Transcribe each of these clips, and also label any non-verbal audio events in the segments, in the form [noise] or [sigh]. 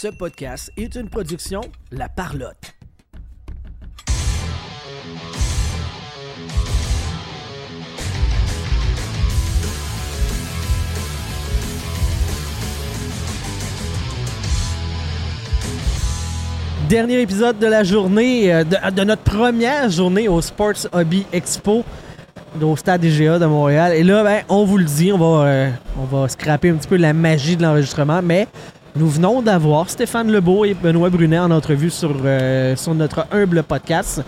Ce podcast est une production La Parlotte. Dernier épisode de la journée, euh, de, notre première journée au Sports Hobby Expo au stade IGA de Montréal. Et là, ben, on vous le dit, on va, euh, on va scraper un petit peu la magie de l'enregistrement, mais nous venons d'avoir Stéphane Lebeau et Benoît Brunet en entrevue sur, euh, sur notre humble podcast.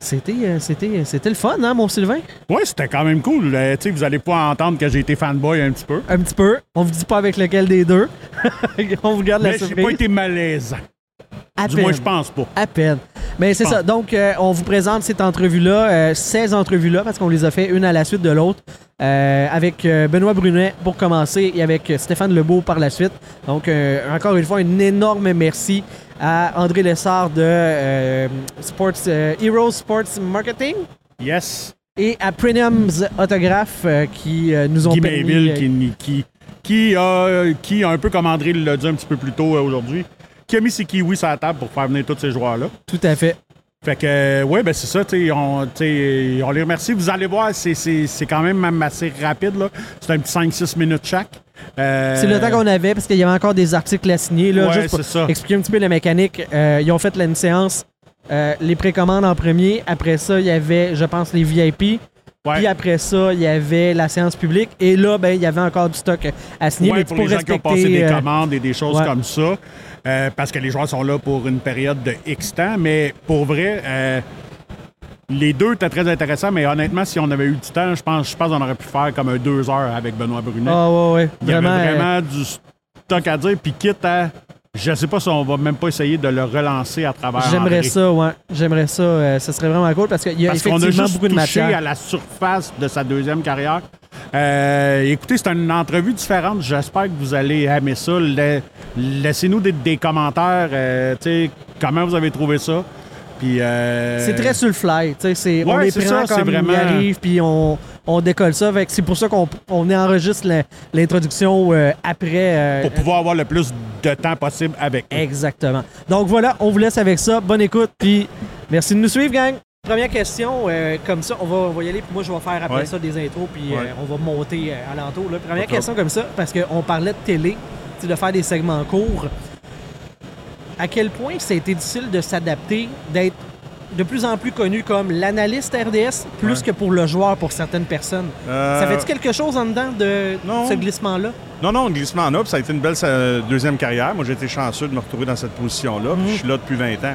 C'était, euh, c'était, c'était le fun, hein, mon Sylvain? Oui, c'était quand même cool. Euh, tu sais, vous allez pas entendre que j'ai été fanboy un petit peu. Un petit peu. On vous dit pas avec lequel des deux. [laughs] on vous garde la Mais j'ai surprise. pas été malaisant. À Du moins, je pense pas. À peine. Mais c'est ça. Donc, euh, on vous présente cette entrevue-là, euh, 16 entrevues-là, parce qu'on les a fait une à la suite de l'autre, euh, avec euh, Benoît Brunet pour commencer et avec Stéphane Lebeau par la suite. Donc, encore une fois, un énorme merci à André Lessard de Sports, Heroes Sports Marketing Yes. et à Premium's Autographe qui nous ont Guy permis... Qui, qui, qui, a, qui a un peu comme André l'a dit un petit peu plus tôt aujourd'hui, qui a mis ses kiwis sur la table pour faire venir tous ces joueurs-là. Tout à fait. Fait que, euh, ouais, ben c'est ça, on, les remercie. Vous allez voir, c'est, c'est, c'est quand même, même assez rapide, là. C'est un petit 5-6 minutes chaque. Euh, C'est le temps qu'on avait parce qu'il y avait encore des articles à signer. Là, Ouais, juste pour ça. expliquer un petit peu la mécanique. euh, ils ont fait la- une séance, euh, les précommandes en premier. Après ça, il y avait, je pense, les VIP. Ouais. Puis après ça, il y avait la séance publique. Et là, ben, il y avait encore du stock à signer. Ouais, mais pour les gens qui ont passé des commandes et des choses comme ça. Euh, parce que les joueurs sont là pour une période de X temps. Mais pour vrai, euh, les deux étaient très intéressants. Mais honnêtement, si on avait eu du temps, je pense, je pense qu'on aurait pu faire comme un deux heures avec Benoît Brunet. Ah ouais, ouais. Il y Vraiment. avait euh, vraiment du stock à dire. Puis quitte à. Je sais pas si on va même pas essayer de le relancer à travers. J'aimerais ça, ouais. J'aimerais ça. euh, ça serait vraiment cool parce qu'il y a Parce qu'on a effectivement juste beaucoup de touché matière. à la surface de sa deuxième carrière. Euh, écoutez, c'est une entrevue différente. J'espère que vous allez aimer ça. La- Laissez-nous des, des commentaires. euh, comment vous avez trouvé ça. Puis, euh, C'est très sur le fly. on Ouais, les c'est prend ça, comme vraiment- ils arrivent, puis on, on décolle ça. C'est pour ça qu'on on enregistre l'introduction euh, après. euh, pour pouvoir avoir le plus de temps possible avec eux. Exactement. Donc voilà, on vous laisse avec ça. Bonne écoute, puis merci de nous suivre, gang. Première question, euh, comme ça, on va, on va y aller, puis moi je vais faire après Ouais. ça des intros, puis euh, on va monter euh, alentour. Là. Première question comme ça, parce qu'on parlait de télé, de faire des segments courts. À quel point ça a été difficile de s'adapter, d'être de plus en plus connu comme l'analyste RDS, plus Ouais. que pour le joueur pour certaines personnes? Euh, Ça fait-tu quelque chose en dedans de non. ce glissement-là? Non, non, le glissement en up, ça a été une belle deuxième carrière. Moi, j'ai été chanceux de me retrouver dans cette position-là. puis Je suis là depuis 20 ans.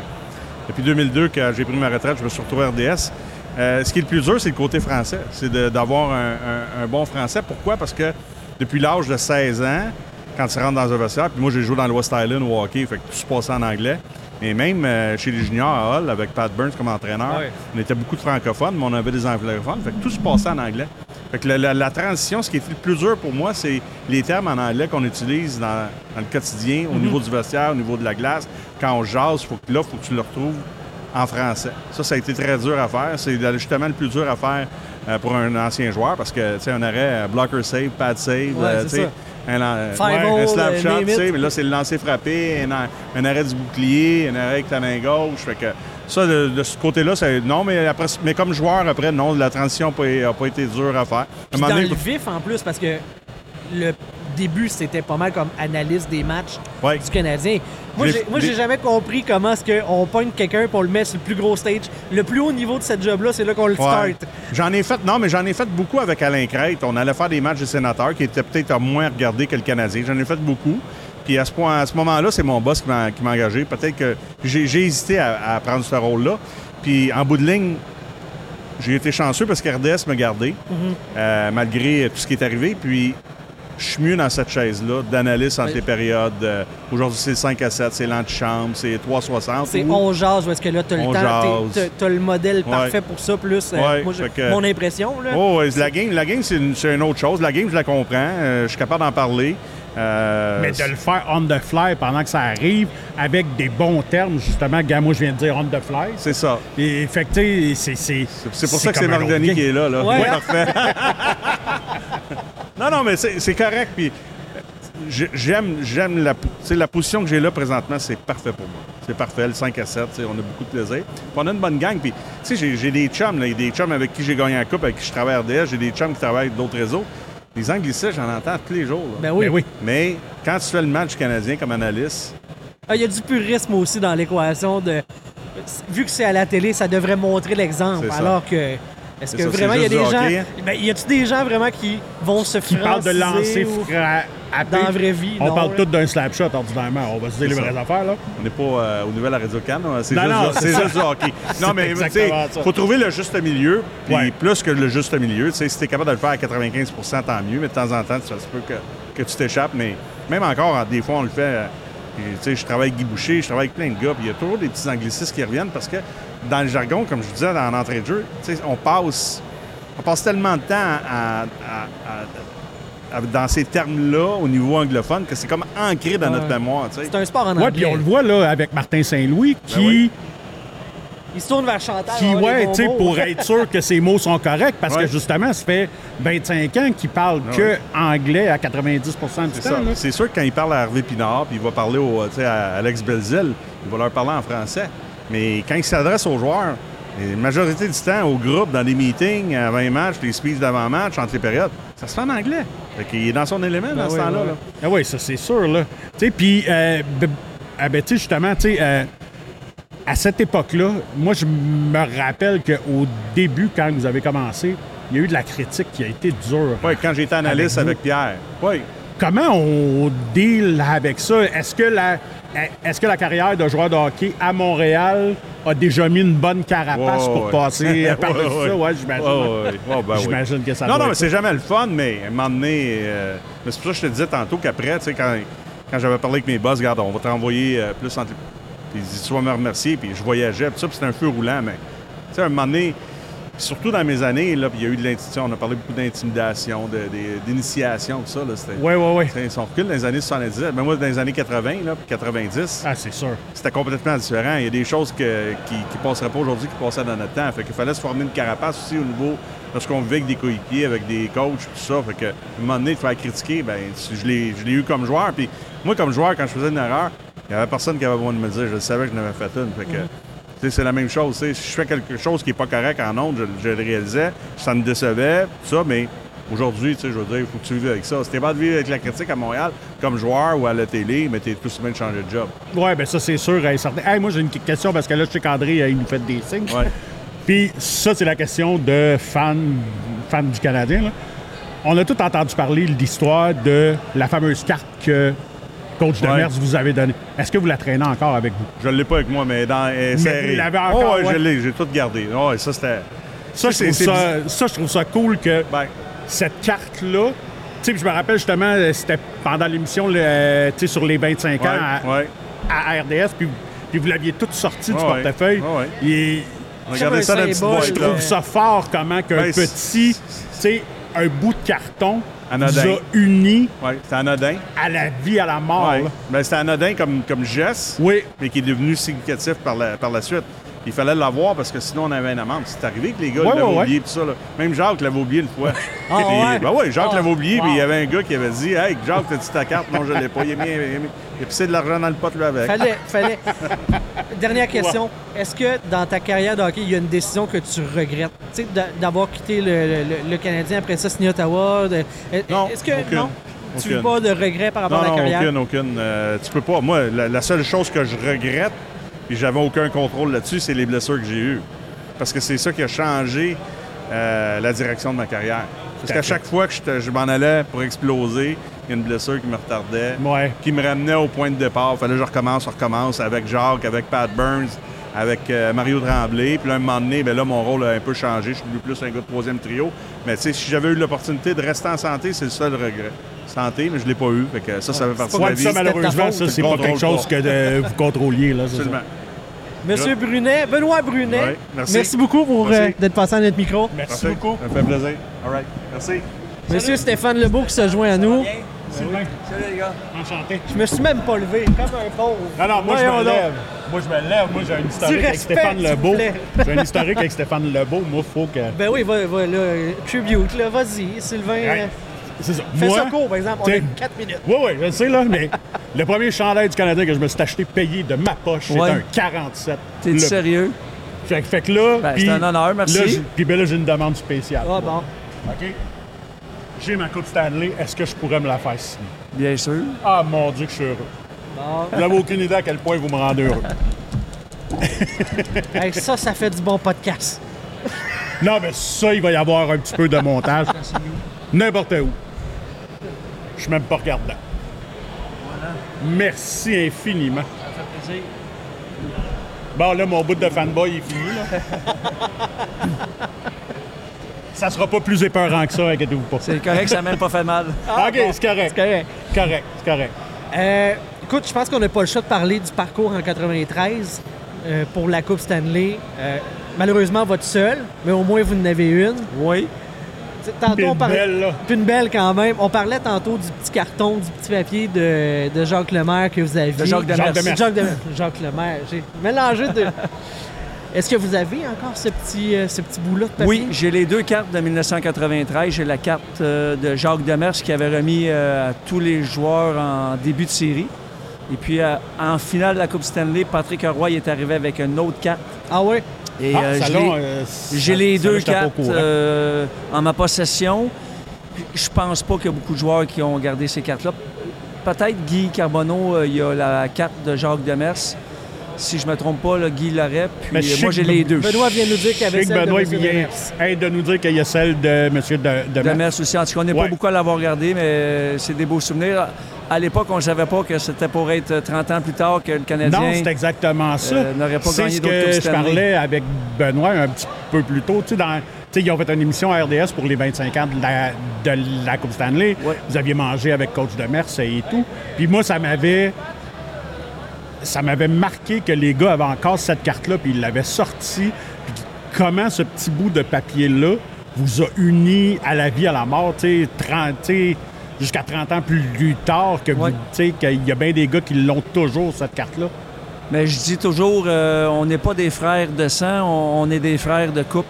Depuis 2002, quand j'ai pris ma retraite, je me suis retrouvé RDS. Euh, ce qui est le plus dur, c'est le côté français. C'est d'avoir un, un- un bon français. Pourquoi? Parce que depuis l'âge de 16 ans, quand tu rentres dans un vestiaire, puis moi, j'ai joué dans le West Island au hockey, fait que tout se passait en anglais. Et même euh, chez les juniors à Hull, avec Pat Burns comme entraîneur, on était beaucoup de francophones, mais on avait des anglophones. Fait que tout se passait en anglais. Fait que la, la- la transition, ce qui est le plus dur pour moi, c'est les termes en anglais qu'on utilise dans, dans le quotidien, au niveau du vestiaire, au niveau de la glace. Quand on jase, faut que là, faut que tu le retrouves en français. Ça, ça a été très dur à faire. C'est justement le plus dur à faire euh, pour un ancien joueur parce que, tu sais, un arrêt, euh, blocker save, pad save, Ouais, euh, tu sais, un, euh, un hole, slap euh, shot, tu sais, mais là, c'est le lancer frappé, un, un arrêt du bouclier, un arrêt avec ta main gauche. Fait que ça, de, de ce côté-là, c'est non, mais après, mais comme joueur, après, non, la transition n'a pas, été dure à faire. Puis moment dans donné, le vif en plus, parce que le début, c'était pas mal comme analyste des matchs ouais. du Canadien. Moi, j'ai, moi, j'ai les- jamais compris comment est-ce qu'on pogne quelqu'un pour le mettre sur le plus gros stage. Le plus haut niveau de cette job-là, c'est là qu'on le Ouais. start. J'en ai fait, non, mais j'en ai fait beaucoup avec Alain Crête. On allait faire des matchs des sénateurs qui étaient peut-être à moins regardés que le Canadien. J'en ai fait beaucoup. Puis à ce, point, à ce moment-là, c'est mon boss qui m'a, qui m'a engagé. Peut-être que j'ai, j'ai hésité à, à prendre ce rôle-là. Puis en bout de ligne, j'ai été chanceux parce qu'RDS m'a gardé, euh, malgré tout ce qui est arrivé. Puis je suis mieux dans cette chaise-là, d'analyste entre Oui. les périodes. Euh, aujourd'hui, c'est 5 à 7, c'est l'antichambre, c'est 3,60. C'est Ou- on jase, est-ce que là, t'as le On temps, t'as, t'as le modèle Ouais. parfait pour ça, plus euh, Ouais, moi, que- mon impression. Là. Oh, ouais, la game, la game c'est, une, c'est une autre chose. La game, je la comprends. Euh, je suis capable d'en parler. Euh, Mais de le faire on the fly pendant que ça arrive, avec des bons termes, justement, gars, moi je viens de dire on the fly. c'est ça. Et fait que, c'est. C'est, c'est pour ça que c'est Marc-Denis autre qui est là. là. Ouais. Parfait. [laughs] non, non, mais c'est, correct. Puis, j'ai- j'aime, j'aime la, la position que j'ai là présentement, c'est parfait pour moi. C'est parfait, le 5 à 7, tu sais, on a beaucoup de plaisir. Puis on a une bonne gang. Puis, j'ai, des chums, là, des chums avec qui j'ai gagné la coupe, avec qui je travaille à RDS, j'ai des chums qui travaillent avec d'autres réseaux. Les anglicistes, j'en entends tous les jours. Ben oui. Ben oui. Mais quand tu fais le match canadien comme analyste, Ah, Il y a du purisme aussi dans l'équation de. Vu que c'est à la télé, ça devrait montrer l'exemple. Alors que. Est-ce que ça, vraiment il y a des gens. hockey. Ben, y a-tu des gens vraiment qui vont se Qui parle de lancer franciser ou- fra- dans la vraie vie? On non, parle là? tout d'un slap shot ordinairement. On va se dire les C'est vraies affaires, là. on n'est pas euh, au nouvel à Radio Can, c'est Non, juste, non, c'est c'est ça. juste du hockey. [laughs] Non, mais tu sais, faut trouver le juste milieu. Puis Ouais. plus que le juste milieu, tu sais, si tu es capable de le faire à 95% tant mieux, mais de temps en temps, ça se peut que, que tu t'échappes. Mais même encore, des fois, on le fait. euh, puis, tu sais, je travaille avec Guy Boucher, je travaille avec plein de gars, puis il y a toujours des petits anglicistes qui reviennent parce que dans le jargon, comme je disais dans l'entrée de jeu, tu sais, on passe, on passe tellement de temps à- à- à- à- dans ces termes-là au niveau anglophone que c'est comme ancré dans notre Ouais. mémoire. tu sais. C'est un sport en Ouais, anglais. puis on le voit, là, avec Martin Saint-Louis, qui, Ben oui. Il se tourne vers Chantal. qui ouais, tu sais, pour [laughs] être sûr que ses mots sont corrects, parce Ouais. que justement, ça fait 25 ans qu'il parle que ouais. anglais à 90 du C'est temps. C'est sûr que quand il parle à Hervé Pinard, puis il va parler au, tu sais, à Alex Belzil, il va leur parler en français. Mais quand il s'adresse aux joueurs, la majorité du temps, au groupe, dans les meetings, avant les matchs, les speeches d'avant-match, entre les périodes, ça se fait en anglais. Fait qu'il est dans son élément dans ce oui, temps-là. oui. Ah oui, ça c'est sûr, là. Tu sais, puis, euh, ah ben, justement, tu sais, euh, à cette époque-là, moi, je me rappelle qu'au début, quand vous avez commencé, il y a eu de la critique qui a été dure. Oui, quand j'étais analyste Avec. Pierre. Oui. Comment on deal avec ça? Est-ce que la, est-ce que la carrière de joueur de hockey à Montréal a déjà mis une bonne carapace pour passer [laughs] par-dessus ça? Ouais, j'imagine. Ouais, ben oui. J'imagine que ça Non, non, mais c'est jamais le fun, mais à un moment donné, euh, mais c'est pour ça que je te disais tantôt qu'après, tu sais, quand, quand j'avais parlé avec mes boss, regarde, on va te renvoyer euh, plus en. Puis ils disent, tu vas me remercier, puis je voyageais, puis ça, puis c'était un feu roulant, mais, tu sais, à un moment donné, surtout dans mes années, là, puis il y a eu de l'intimidation, on a parlé beaucoup d'intimidation, d'initiation, tout ça, là. Oui, oui, oui. Si on recule dans les années 70, ben moi, dans les années 80, là, puis 90, Ah, c'est sûr. c'était complètement différent. Il y a des choses que- qui ne passeraient pas aujourd'hui qui passaient dans notre temps. Fait qu'il fallait se former une carapace aussi au niveau de ce qu'on vivait avec des coéquipiers, avec des coachs, tout ça. Fait que, à un moment donné, de faire critiquer, ben, je l'ai eu comme joueur. Puis moi, comme joueur, quand je faisais une erreur, il n'y avait personne qui avait besoin de me dire. Je savais que je n'avais fait une. Fait que, sais, c'est la même chose. Si je fais quelque chose qui n'est pas correct en ondes, je, je le réalisais. Ça me décevait, tout ça, mais aujourd'hui, je veux dire, il faut que tu vives avec ça. Si t'es pas de vivre avec la critique à Montréal, comme joueur ou à la télé, mais t'es tout bien de changer de job. Oui, bien ça, c'est sûr. et certain. Hey, moi, j'ai une question parce que là, je sais qu'André, euh, il nous fait des signes. Ouais. Puis ça, c'est la question de fan, fan du Canadien. là. On a tout entendu parler de l'histoire de la fameuse carte que coach Ouais. Demers vous avez donnée. Est-ce que vous la traînez encore avec vous? Je ne l'ai pas avec moi, mais dans serrée. vous l'avez encore, Oh, ouais, ouais. je l'ai, j'ai tout gardé. Oh, ça, c'était. Ça, je trouve ça, ça, je trouve ça cool que Ben, cette carte-là, tu sais, puis je me rappelle justement, euh, c'était pendant l'émission le- euh, tu sais, sur les 25 ans à, ouais, ouais. à RDS, puis, puis vous l'aviez toute sortie du portefeuille. Ouais, ouais. Et Regardez ça dans je trouve ça fort comment qu'un Ben, c'est- petit, tu sais, un bout de carton Anodin. nous a unis Ouais, c'était anodin. à la vie, à la mort. Ouais. Ben, c'était anodin comme, comme geste, Oui, mais qui est devenu significatif par la, par la suite. Il fallait l'avoir parce que sinon on avait une amende. C'est arrivé que les gars Ouais, l'avaient ouais, oublié, tout ça. là. Même Jacques l'avait oublié une fois. Ah, [laughs] Puis, ouais? Ben ouais, Jacques Ah, l'avait oublié, puis il y avait un gars qui avait dit Hey, Jacques, t'as-tu ta carte? Non, je l'ai pas. Il a, mis, il a, mis- il a pissé de l'argent dans le pot, lui, avec. Fallait, fallait. [laughs] Dernière question. Est-ce que dans ta carrière de hockey, il y a une décision que tu regrettes? Tu sais, d'a- d'avoir quitté le, le- le Canadien, après ça, signé Ottawa? de- Non, Est-ce que aucune. non? Tu n'as pas de regrets par rapport Non, à la non, carrière? aucune, aucune. Euh, tu peux pas. Moi, la, la seule chose que je regrette, puis j'avais aucun contrôle là-dessus, c'est les blessures que j'ai eues. Parce que c'est ça qui a changé euh, la direction de ma carrière. Parce qu'à chaque fois que je, m'en allais pour exploser, il y a une blessure qui me retardait, ouais. qui me ramenait au point de départ. Fallait que je recommence, je recommence avec Jacques, avec Pat Burns, avec euh, Mario Tremblay. Puis là, un moment donné, ben là, mon rôle a un peu changé. Je suis devenu plus un gars de troisième trio. Mais tu sais, si j'avais eu l'opportunité de rester en santé, c'est le seul regret. Santé, mais je l'ai pas eu. Fait que ça, ça fait partie de la puis ça, vie. malheureusement, ça, c'est pas quelque chose que vous contrôliez. Là, ça. Monsieur Brunet, Benoît Brunet, Ouais, merci. beaucoup pour Merci. euh, d'être passé à notre micro. Merci beaucoup. Ça me fait plaisir. All right. Merci. Monsieur Stéphane Lebeau qui se joint à nous. Sylvain, Salut les gars. enchanté. Je me suis même pas levé, comme un pauvre. Non, non, moi, je me lève. Moi, je me lève. Moi, j'ai un historique avec Stéphane Lebeau. J'ai un historique avec Stéphane Lebeau. Moi, faut que... Ben oui, va, va, là, tribute, là, vas-y, Sylvain. Ouais. C'est ça. Fais Moi, ça court, par exemple. On a t'sais- 4 minutes. Oui, oui, je le sais, là, mais [laughs] le premier chandail du Canadien que je me suis acheté payé de ma poche, Ouais. un 47. T'es Le- sérieux? Fait, que- fait que là. Ben, puis- c'est un honneur, merci. Là, j'ai- puis ben là, j'ai une demande spéciale. Ah bon. OK? J'ai ma Coupe Stanley. Est-ce que je pourrais me la faire signer? Bien sûr. Ah, mon Dieu, que je suis heureux. Bon. Vous n'avez aucune idée à quel point vous me rendez heureux. [laughs] Hey, ça, ça fait du bon podcast. Non, mais ça, il va y avoir un petit peu de montage. N'importe où. Je suis même pas regardant. Merci infiniment. Ça fait plaisir. Bon, là, mon bout de fanboy est fini, là. [laughs] ça sera pas plus épeurant que ça, inquiétez-vous pas. C'est correct, ça n'a même pas fait mal. [laughs] OK, c'est correct. C'est correct. Correct, c'est correct. Euh, écoute, je pense qu'on n'a pas le choix de parler du parcours en 93 euh, pour la Coupe Stanley. Euh, malheureusement, votre seul, mais au moins vous en avez une. Oui. Tantôt, Puis on une parlait. belle, là. Puis une belle quand même. On parlait tantôt du petit carton, du petit papier de, de Jacques Lemaire que vous aviez. De Jacques Demers. Jacques Demers. Jacques Demers. Jacques Lemaire. J'ai mélangé de. [laughs] Est-ce que vous avez encore ce petit, euh, ce petit bout-là de papier? Oui, j'ai les deux cartes de 1993. J'ai la carte euh, de Jacques Demers qui avait remis euh, à tous les joueurs en début de série. Et puis euh, en finale de la Coupe Stanley, Patrick Roy est arrivé avec une autre carte. Ah oui? Et Ah, euh, euh, J'ai les deux cartes courant. euh, en ma possession. Je pense pas qu'il y a beaucoup de joueurs qui ont gardé ces cartes-là. Peut-être Guy Carbonneau, euh, il y a la carte de Jacques Demers. Si je me trompe pas, là, Guy l'aurait. Puis Mais je euh, moi, j'ai les deux. Benoît vient nous dire qu'il y avait celle Benoît de M. vient de nous dire qu'il y a celle de M. De, de Demers aussi. En tout cas, on n'est pas beaucoup à l'avoir regardé, mais c'est des beaux souvenirs. À l'époque, on ne savait pas que c'était pour être 30 ans plus tard que le Canadien. Non, c'est exactement ça. euh, n'aurait pas c'est gagné ce que je parlais avec Benoît un petit peu plus tôt. Tu sais, dans- ils ont fait une émission à RDS pour les 25 ans de la, de la Coupe Stanley. Ouais. Vous aviez mangé avec Coach Demers et tout. Puis moi, ça m'avait... Ça m'avait marqué que les gars avaient encore cette carte-là, puis ils l'avaient sortie. Puis comment ce petit bout de papier-là vous a unis à la vie, à la mort, tu sais, 30, tu sais, jusqu'à 30 ans plus tard, que vous- Ouais. tu qu'il y a bien des gars qui l'ont toujours, cette carte-là? Mais je dis toujours, euh, on n'est pas des frères de sang, on, on est des frères de coupe.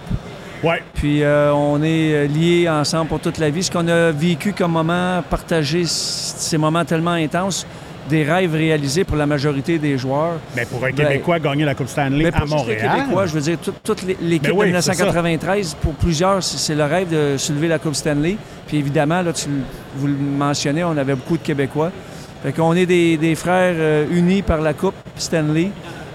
Ouais. Puis euh, on est euh, liés ensemble pour toute la vie. Ce qu'on a vécu comme moment, partagé ces moments tellement intenses, des rêves réalisés pour la majorité des joueurs. Mais pour un Ben, Québécois gagner la Coupe Stanley Mais à pas juste les Montréal. Québécois, je veux dire, tout- toute l'é- l'équipe Ben oui, de ça. 1993, pour plusieurs, c'est le rêve de soulever la Coupe Stanley. Puis évidemment, là, tu, le- vous le mentionnez, on avait beaucoup de Québécois. Fait qu'on est des, des frères euh, unis par la Coupe Stanley.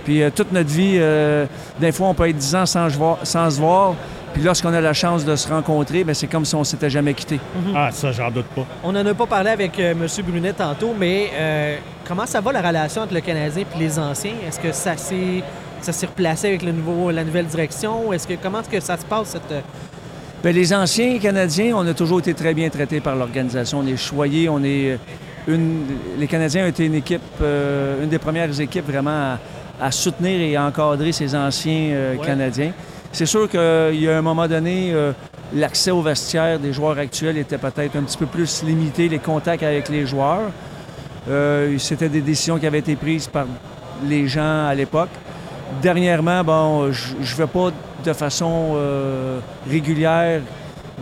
Puis euh, toute notre vie, euh, des fois, on peut être 10 ans sans se voir. Puis lorsqu'on a la chance de se rencontrer, ben, c'est comme si on s'était jamais quitté. Ah, ça, j'en doute pas. On n'en a pas parlé avec euh, M. Brunet tantôt, mais euh, comment ça va la relation entre le Canadien et les anciens? Est-ce que ça s'est ça s'est replacé avec le nouveau, la nouvelle direction? Est-ce que comment est-ce que ça se passe cette euh, Bien, les anciens Canadiens, on a toujours été très bien traités par l'organisation. On est choyés, on est une. Les Canadiens ont été une équipe, euh, une des premières équipes vraiment à, à soutenir et à encadrer ces anciens euh, Ouais. Canadiens. C'est sûr qu'il y a un moment donné, euh, l'accès au vestiaire des joueurs actuels était peut-être un petit peu plus limité, les contacts avec les joueurs. Euh, C'était des décisions qui avaient été prises par les gens à l'époque. Dernièrement, bon, je ne vais pas de façon euh, régulière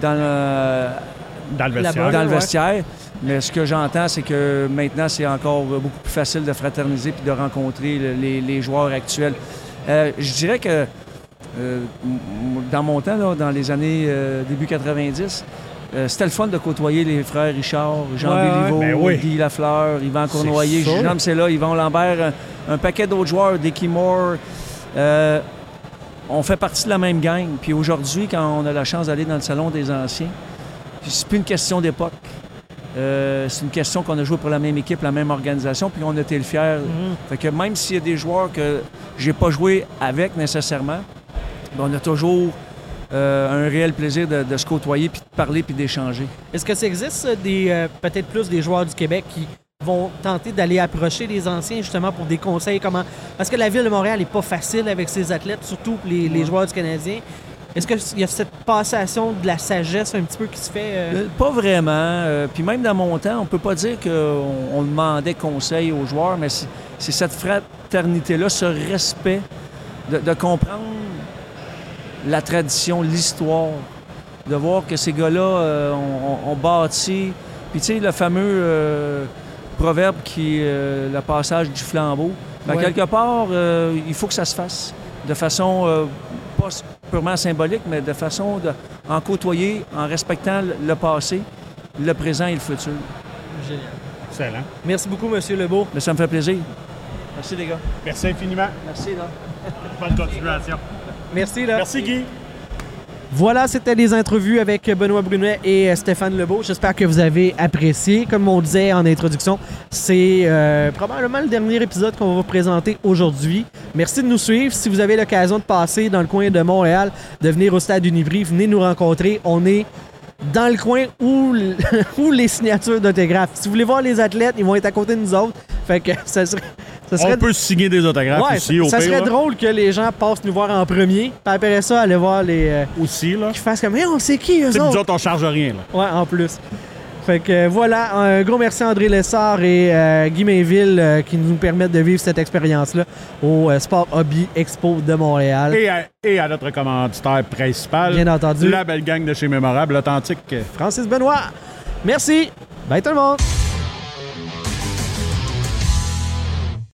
dans le, Dans le La vestiaire. bonne. dans le ouais. vestiaire. Mais ce que j'entends, c'est que maintenant, c'est encore beaucoup plus facile de fraterniser puis de rencontrer le- les, les joueurs actuels. Euh, je dirais que dans mon temps, là, dans les années euh, début 90, euh, c'était le fun de côtoyer les frères Richard, Jean Ouais. Béliveau, Ben oui. Guy Lafleur, Yvan Cournoyer. Jean là, Yvan Lambert, un, un paquet d'autres joueurs, Dickie Moore. Euh, on fait partie de la même gang. Puis aujourd'hui, quand on a la chance d'aller dans le salon des anciens, c'est plus une question d'époque. Euh, c'est une question qu'on a joué pour la même équipe, la même organisation, puis on était le fier. Fait que même s'il y a des joueurs que j'ai pas joué avec nécessairement, on a toujours euh, un réel plaisir de, de se côtoyer, puis de parler, puis d'échanger. Est-ce que ça existe des euh, peut-être plus des joueurs du Québec qui vont tenter d'aller approcher les anciens justement pour des conseils comment parce que la ville de Montréal n'est pas facile avec ses athlètes surtout les, les joueurs du Canadien. Est-ce qu'il y a cette passation de la sagesse un petit peu qui se fait euh, Pas vraiment. Euh, puis même dans mon temps, on peut pas dire qu'on on demandait conseil aux joueurs, mais c'est c'est cette fraternité-là, ce respect de, de comprendre la tradition, l'histoire. de voir que ces gars-là euh, ont, bâti. Puis tu sais, le fameux euh, proverbe qui euh, le passage du flambeau. Ben, Ouais. Quelque part, euh, il faut que ça se fasse de façon euh, pas purement symbolique, mais de façon de, en côtoyer, en respectant le, le passé, le présent et le futur. Génial. Excellent. Merci beaucoup, Monsieur Lebeau. Mais ça me fait plaisir. Merci les gars. Merci infiniment. Merci là. Bonne continuation. Merci, là. Merci, Guy. Voilà, c'était les entrevues avec Benoît Brunet et euh, Stéphane Lebeau. J'espère que vous avez apprécié. Comme on disait en introduction, c'est euh, probablement le dernier épisode qu'on va vous présenter aujourd'hui. Merci de nous suivre. Si vous avez l'occasion de passer dans le coin de Montréal, de venir au stade Univry, venez nous rencontrer. On est dans le coin où, [laughs] où les signatures d'autographes. Si vous voulez voir les athlètes, ils vont être à côté de nous autres. Fait que [laughs] ça serait, ça serait On peut signer des autographes Ouais, aussi, au ça pire, serait là. drôle que les gens passent nous voir en premier. Puis après ça, aller voir les. euh, Aussi, là. qui fassent comme, hey, on sait qui eux sais, nous autres? autres, on charge rien, là. Ouais, en plus. Fait que euh, voilà, un gros merci à André Lessard et euh, Guy Mainville euh, qui nous permettent de vivre cette expérience-là au euh, Sport Hobby Expo de Montréal. Et à, et à notre commanditaire principal, Bien entendu. la belle gang de chez Mémorable, authentique. Francis Benoît. Merci. Bye tout le monde.